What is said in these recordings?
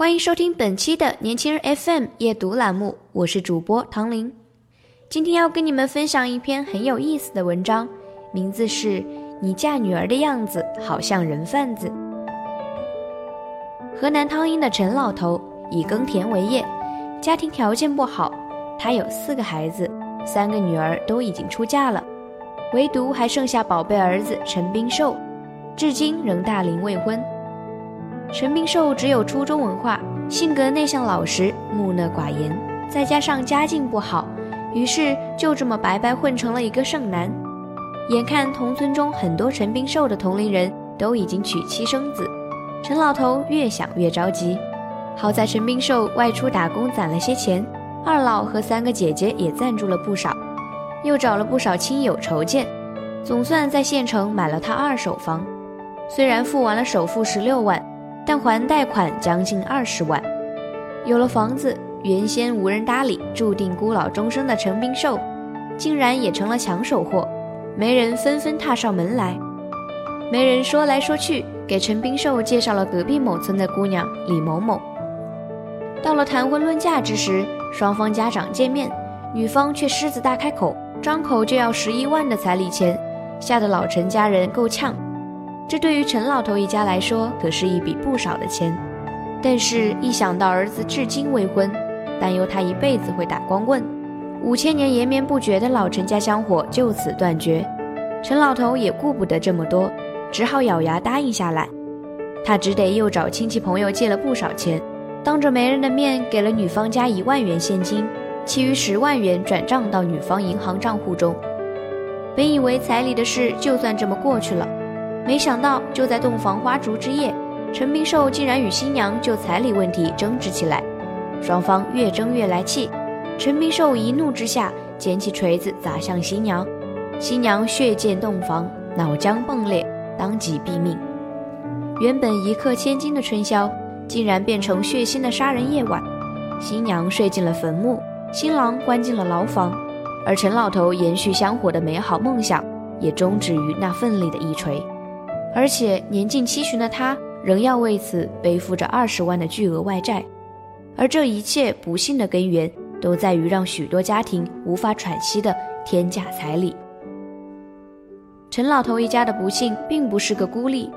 欢迎收听本期的年轻人 FM 夜读栏目，我是主播唐玲。今天要跟你们分享一篇很有意思的文章，名字是《你嫁女儿的样子好像人贩子》。河南汤阴的陈老头以耕田为业，家庭条件不好，他有四个孩子，三个女儿都已经出嫁了，唯独还剩下宝贝儿子陈冰寿，至今仍大龄未婚。陈冰寿只有初中文化，性格内向老实、木讷寡言，再加上家境不好，于是就这么白白混成了一个剩男。眼看同村中很多陈冰寿的同龄人都已经娶妻生子，陈老头越想越着急。好在陈冰寿外出打工攒了些钱，二老和三个姐姐也赞助了不少，又找了不少亲友筹建，总算在县城买了套二手房。虽然付完了首付十六万。但还贷款将近二十万，有了房子，原先无人搭理、注定孤老终生的陈冰寿，竟然也成了抢手货。媒人纷纷踏上门来，媒人说来说去，给陈冰寿介绍了隔壁某村的姑娘李某某。到了谈婚论嫁之时，双方家长见面，女方却狮子大开口，张口就要十一万的彩礼钱，吓得老陈家人够呛。这对于陈老头一家来说，可是一笔不少的钱。但是，一想到儿子至今未婚，担忧他一辈子会打光棍，五千年延绵不绝的老陈家香火就此断绝。陈老头也顾不得这么多，只好咬牙答应下来。他只得又找亲戚朋友借了不少钱，当着媒人的面给了女方家一万元现金，其余十万元转账到女方银行账户中。本以为彩礼的事就算这么过去了。没想到，就在洞房花烛之夜，陈明寿竟然与新娘就彩礼问题争执起来，双方越争越来气。陈明寿一怒之下，捡起锤子砸向新娘，新娘血溅洞房，脑浆迸裂，当即毙命。原本一刻千金的春宵，竟然变成血腥的杀人夜晚。新娘睡进了坟墓，新郎关进了牢房，而陈老头延续香火的美好梦想，也终止于那奋力的一锤。而且年近七旬的他仍要为此背负着二十万的巨额外债，而这一切不幸的根源都在于让许多家庭无法喘息的天价彩礼。陈老头一家的不幸并不是个孤立。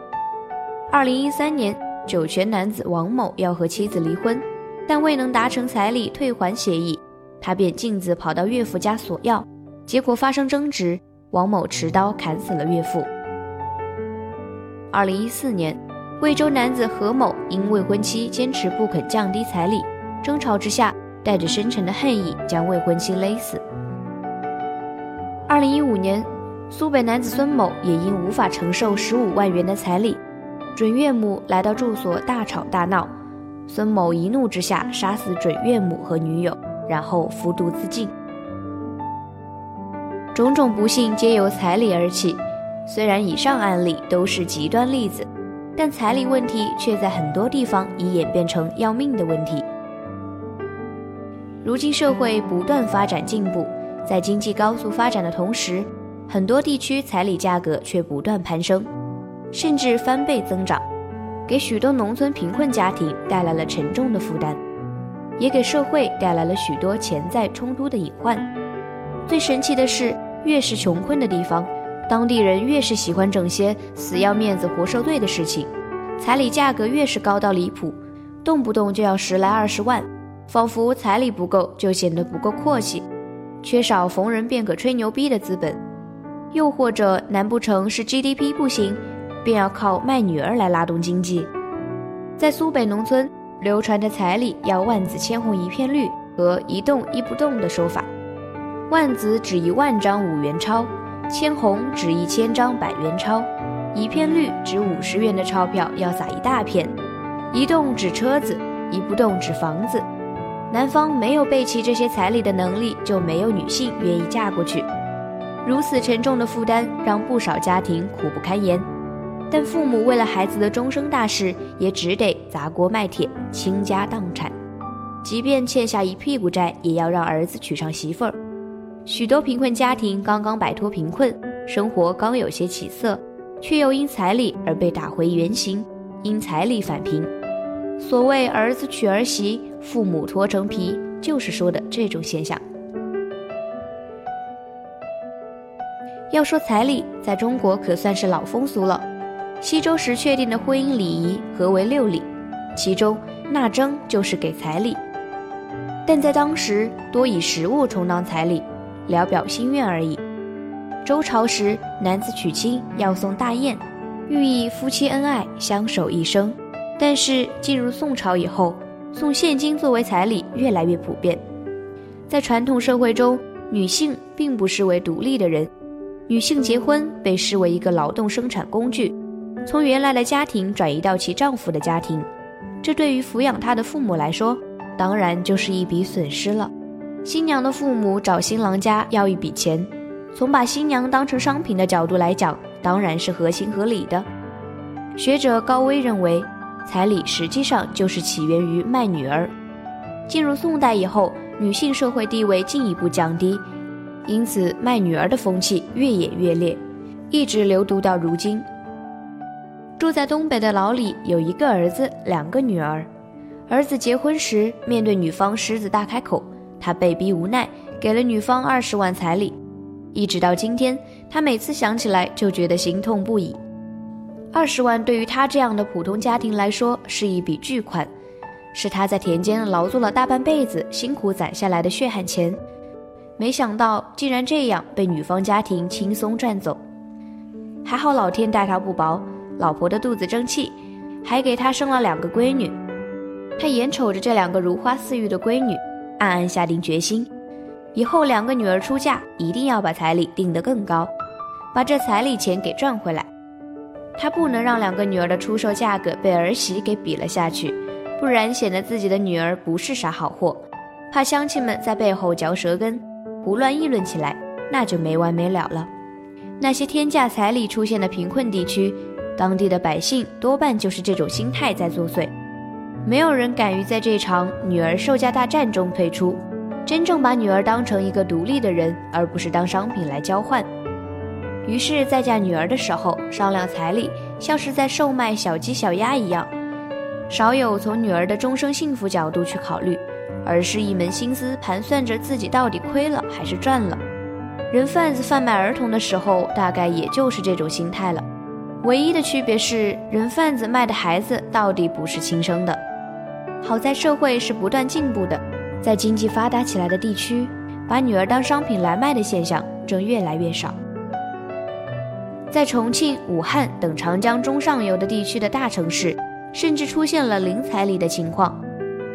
二零一三年，酒泉男子王某要和妻子离婚，但未能达成彩礼退还协议，他便径自跑到岳父家索要，结果发生争执，王某持刀砍死了岳父。二零一四年，贵州男子何某因未婚妻坚持不肯降低彩礼，争吵之下，带着深沉的恨意将未婚妻勒死。二零一五年，苏北男子孙某也因无法承受十五万元的彩礼，准岳母来到住所大吵大闹，孙某一怒之下杀死准岳母和女友，然后服毒自尽。种种不幸皆由彩礼而起。虽然以上案例都是极端例子，但彩礼问题却在很多地方已演变成要命的问题。如今社会不断发展进步，在经济高速发展的同时，很多地区彩礼价格却不断攀升，甚至翻倍增长，给许多农村贫困家庭带来了沉重的负担，也给社会带来了许多潜在冲突的隐患。最神奇的是，越是穷困的地方。当地人越是喜欢整些死要面子活受罪的事情，彩礼价格越是高到离谱，动不动就要十来二十万，仿佛彩礼不够就显得不够阔气，缺少逢人便可吹牛逼的资本，又或者难不成是 GDP 不行，便要靠卖女儿来拉动经济？在苏北农村流传着彩礼要万紫千红一片绿和一动一不动的说法，万紫指一万张五元钞。千红指一千张百元钞，一片绿值五十元的钞票要撒一大片，一动指车子，一不动指房子。男方没有备齐这些彩礼的能力，就没有女性愿意嫁过去。如此沉重的负担让不少家庭苦不堪言，但父母为了孩子的终生大事，也只得砸锅卖铁，倾家荡产。即便欠下一屁股债，也要让儿子娶上媳妇儿。许多贫困家庭刚刚摆脱贫困，生活刚有些起色，却又因彩礼而被打回原形，因彩礼返贫。所谓儿子娶儿媳，父母脱成皮，就是说的这种现象。要说彩礼，在中国可算是老风俗了。西周时确定的婚姻礼仪合为六礼，其中纳征就是给彩礼。但在当时，多以食物充当彩礼，聊表心愿而已。周朝时，男子娶亲要送大雁，寓意夫妻恩爱，相守一生。但是进入宋朝以后，送现金作为彩礼越来越普遍。在传统社会中，女性并不视为独立的人。女性结婚被视为一个劳动生产工具，从原来的家庭转移到其丈夫的家庭，这对于抚养她的父母来说，当然就是一笔损失了。新娘的父母找新郎家要一笔钱，从把新娘当成商品的角度来讲，当然是合情合理的。学者高威认为，彩礼实际上就是起源于卖女儿。进入宋代以后，女性社会地位进一步降低。因此，卖女儿的风气越演越烈，一直流毒到如今。住在东北的老李有一个儿子，两个女儿。儿子结婚时，面对女方狮子大开口，他被逼无奈，给了女方二十万彩礼。一直到今天，他每次想起来就觉得心痛不已。二十万对于他这样的普通家庭来说是一笔巨款，是他在田间劳作了大半辈子辛苦攒下来的血汗钱。没想到竟然这样被女方家庭轻松赚走，还好老天待他不薄，老婆的肚子争气，还给他生了两个闺女。他眼瞅着这两个如花似玉的闺女，暗暗下定决心，以后两个女儿出嫁一定要把彩礼定得更高，把这彩礼钱给赚回来。他不能让两个女儿的出售价格被儿媳给比了下去，不然显得自己的女儿不是啥好货，怕乡亲们在背后嚼舌根。胡乱议论起来，那就没完没了了。那些天价彩礼出现的贫困地区，当地的百姓多半就是这种心态在作祟。没有人敢于在这场女儿售价大战中退出，真正把女儿当成一个独立的人，而不是当商品来交换。于是，在嫁女儿的时候商量彩礼，像是在售卖小鸡小鸭一样，少有从女儿的终生幸福角度去考虑。而是一门心思盘算着自己到底亏了还是赚了。人贩子贩卖儿童的时候，大概也就是这种心态了。唯一的区别是，人贩子卖的孩子到底不是亲生的。好在社会是不断进步的，在经济发达起来的地区，把女儿当商品来卖的现象正越来越少。在重庆、武汉等长江中上游的地区的大城市，甚至出现了零彩礼的情况。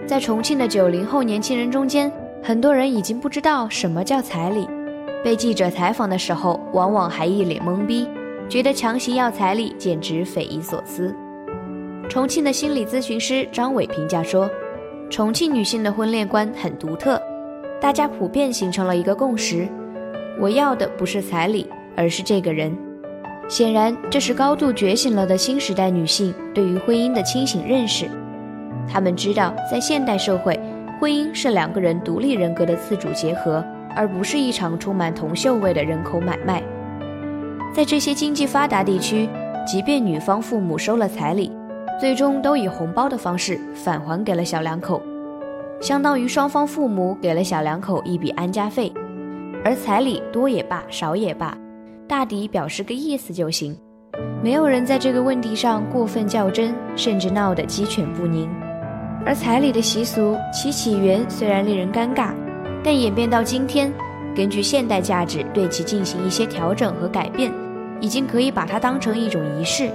在重庆的九零后年轻人中间，很多人已经不知道什么叫彩礼。被记者采访的时候，往往还一脸懵逼，觉得强行要彩礼简直匪夷所思。重庆的心理咨询师张伟评价说：“重庆女性的婚恋观很独特，大家普遍形成了一个共识：我要的不是彩礼，而是这个人。显然，这是高度觉醒了的新时代女性对于婚姻的清醒认识。”他们知道，在现代社会，婚姻是两个人独立人格的自主结合，而不是一场充满铜臭味的人口买卖。在这些经济发达地区，即便女方父母收了彩礼，最终都以红包的方式返还给了小两口，相当于双方父母给了小两口一笔安家费。而彩礼多也罢，少也罢，大抵表示个意思就行。没有人在这个问题上过分较真，甚至闹得鸡犬不宁。而彩礼的习俗，其起源虽然令人尴尬，但演变到今天，根据现代价值对其进行一些调整和改变，已经可以把它当成一种仪式，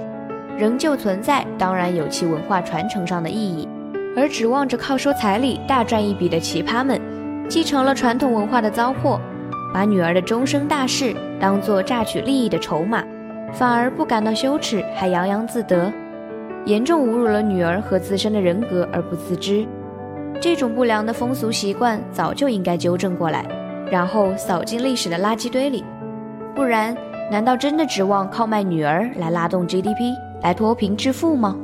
仍旧存在，当然有其文化传承上的意义。而指望着靠收彩礼大赚一笔的奇葩们，继承了传统文化的糟粕，把女儿的终生大事当做榨取利益的筹码，反而不感到羞耻，还洋洋自得，严重侮辱了女儿和自身的人格而不自知。这种不良的风俗习惯早就应该纠正过来，然后扫进历史的垃圾堆里。不然，难道真的指望靠卖女儿来拉动 GDP，来脱贫致富吗？